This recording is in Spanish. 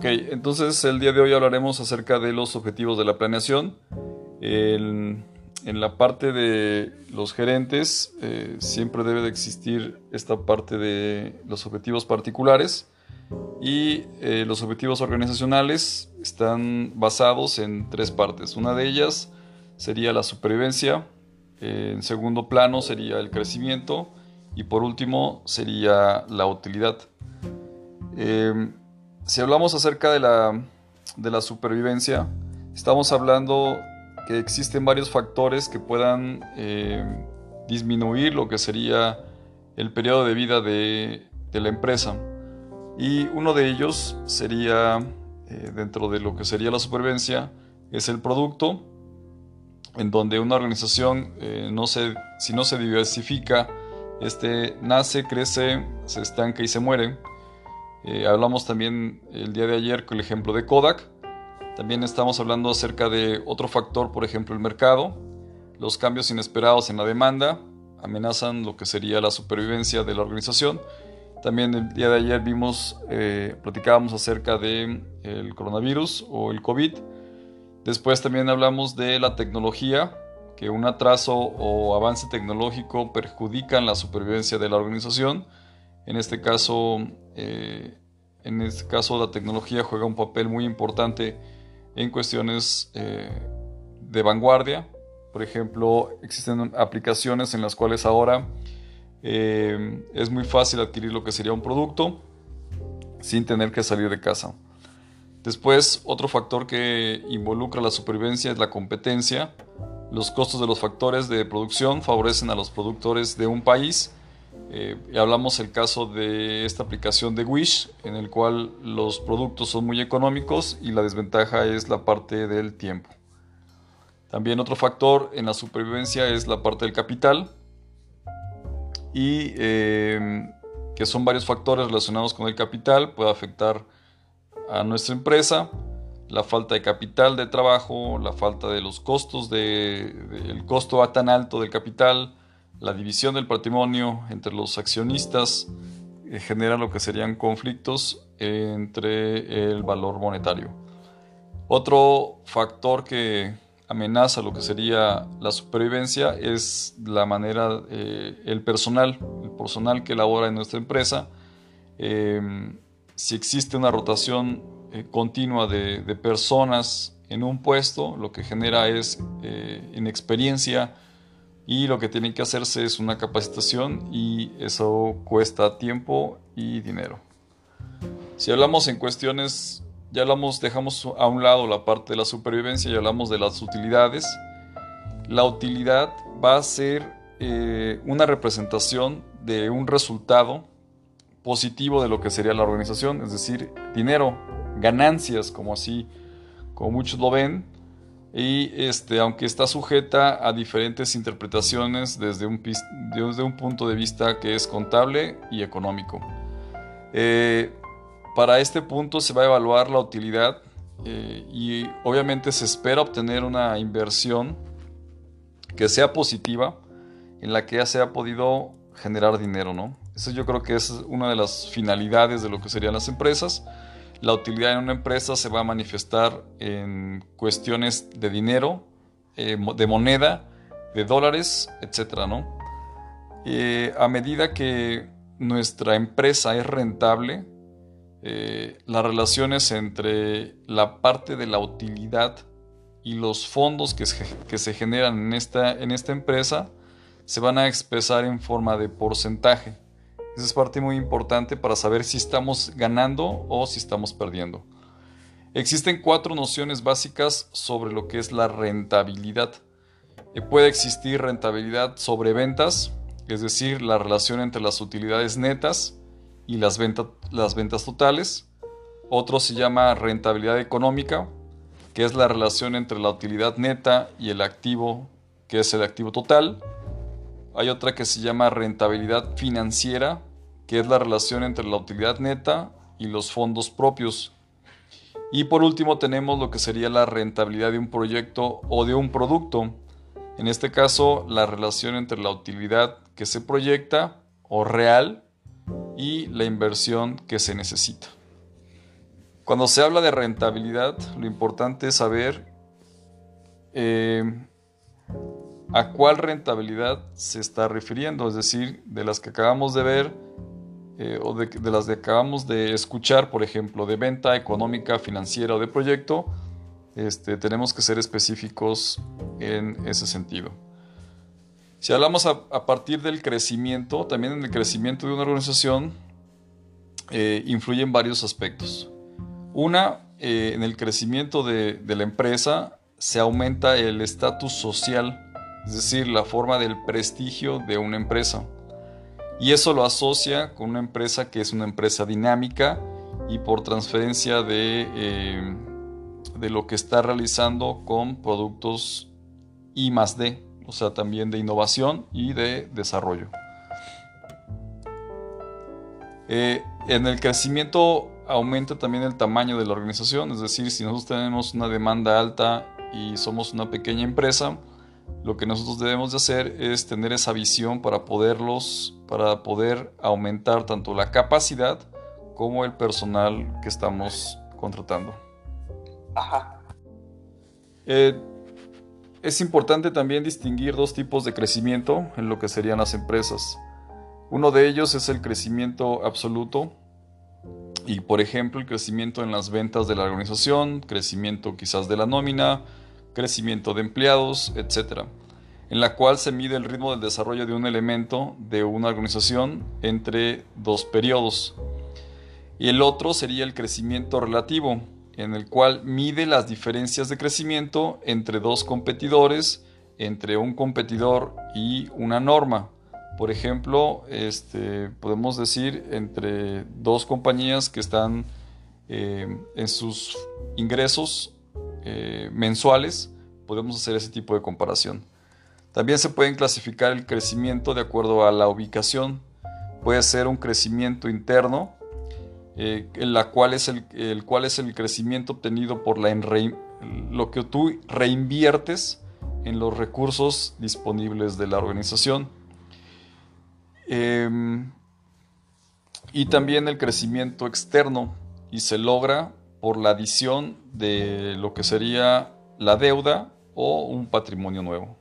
Ok, entonces el día de hoy hablaremos acerca de los objetivos de la planeación. En, la parte de los gerentes eh, siempre debe de existir esta parte de los objetivos particulares y eh, los objetivos organizacionales están basados en tres partes. Una de ellas sería la supervivencia, en segundo plano sería el crecimiento y por último sería la utilidad. Em, si hablamos acerca de la, de la supervivencia, estamos hablando que existen varios factores que puedan em, disminuir lo que sería el periodo de vida de, de la empresa. Y uno de ellos sería, eh, dentro de lo que sería la supervivencia, es el producto, en donde una organización, eh, no se, si no se diversifica, este nace, crece, se estanca y se muere. Eh, hablamos también el día de ayer con el ejemplo de Kodak. También estamos hablando acerca de otro factor, por ejemplo, el mercado. Los cambios inesperados en la demanda amenazan lo que sería la supervivencia de la organización. También el día de ayer vimos, eh, platicábamos acerca del el coronavirus o el COVID Después también hablamos de la tecnología, que un atraso o avance tecnológico perjudican la supervivencia de la organización. En este caso, eh, en este caso la tecnología juega un papel muy importante en cuestiones eh, de vanguardia. Por ejemplo, existen aplicaciones en las cuales ahora eh, es muy fácil adquirir lo que sería un producto sin tener que salir de casa. Después, otro factor que involucra la supervivencia es la competencia. Los costos de los factores de producción favorecen a los productores de un país. Eh, hablamos el caso de esta aplicación de Wish, en el cual los productos son muy económicos y la desventaja es la parte del tiempo. También otro factor en la supervivencia es la parte del capital y eh, que son varios factores relacionados con el capital, puede afectar a nuestra empresa, la falta de capital de trabajo, la falta de los costos, de, el costo tan alto del capital, la división del patrimonio entre los accionistas eh, genera lo que serían conflictos entre el valor monetario. Otro factor que amenaza lo que sería la supervivencia es la manera, eh, el personal, el personal que labora en nuestra empresa. Eh, si existe una rotación eh, continua de, personas en un puesto, lo que genera es inexperiencia y lo que tiene que hacerse es una capacitación y eso cuesta tiempo y dinero. Si hablamos en cuestiones, ya hablamos, dejamos a un lado la parte de la supervivencia y hablamos de las utilidades. La utilidad va a ser eh, una representación de un resultado positivo de lo que sería la organización, es decir, dinero, ganancias, como así, como muchos lo ven, y este, aunque está sujeta a diferentes interpretaciones desde un, desde un punto de vista que es contable y económico. Eh, para este punto se va a evaluar la utilidad eh, y obviamente se espera obtener una inversión que sea positiva en la que ya se ha podido generar dinero, ¿no? Eso yo creo que es una de las finalidades de lo que serían las empresas. La utilidad en una empresa se va a manifestar en cuestiones de dinero, eh, de moneda, de dólares, etc. Eh, a medida que nuestra empresa es rentable, eh, las relaciones entre la parte de la utilidad y los fondos que se, generan en esta empresa se van a expresar en forma de porcentaje. Esa es parte muy importante para saber si estamos ganando o si estamos perdiendo. Existen cuatro nociones básicas sobre lo que es la rentabilidad. Eh, puede existir rentabilidad sobre ventas, es decir, la relación entre las utilidades netas y las, las ventas totales. Otro se llama rentabilidad económica, que es la relación entre la utilidad neta y el activo, que es el activo total. Hay otra que se llama rentabilidad financiera, que es la relación entre la utilidad neta y los fondos propios. Y por último tenemos lo que sería la rentabilidad de un proyecto o de un producto. En este caso, la relación entre la utilidad que se proyecta o real y la inversión que se necesita. Cuando se habla de rentabilidad, lo importante es saber eh, a cuál rentabilidad se está refiriendo, es decir, de las que acabamos de ver eh, o de, las que acabamos de escuchar, por ejemplo, de venta económica, financiera o de proyecto, este, tenemos que ser específicos en ese sentido. Si hablamos a, partir del crecimiento, también en el crecimiento de una organización eh, influyen varios aspectos. Una, eh, en el crecimiento de, de la empresa se aumenta el estatus social, es decir, la forma del prestigio de una empresa. Y eso lo asocia con una empresa que es una empresa dinámica y por transferencia de, eh, de lo que está realizando con productos I más D, o sea, también de innovación y de desarrollo. Eh, en el crecimiento aumenta también el tamaño de la organización, es decir, si nosotros tenemos una demanda alta y somos una pequeña empresa, lo que nosotros debemos de hacer es tener esa visión para poderlos, para poder aumentar tanto la capacidad como el personal que estamos contratando. Ajá. Eh, es importante también distinguir dos tipos de crecimiento en lo que serían las empresas. Uno de ellos es el crecimiento absoluto y por ejemplo el crecimiento en las ventas de la organización, crecimiento quizás de la nómina, crecimiento de empleados, etc., en la cual se mide el ritmo del desarrollo de un elemento de una organización entre dos periodos. Y el otro sería el crecimiento relativo, en el cual mide las diferencias de crecimiento entre dos competidores, entre un competidor y una norma. Por ejemplo, este, podemos decir entre dos compañías que están eh, en sus ingresos eh, mensuales, podemos hacer ese tipo de comparación. También se pueden clasificar el crecimiento de acuerdo a la ubicación. Puede ser un crecimiento interno, eh, en la cual es el, cual es el crecimiento obtenido por la lo que tú reinviertes en los recursos disponibles de la organización. Em, y también el crecimiento externo y se logra por la adición de lo que sería la deuda o un patrimonio nuevo.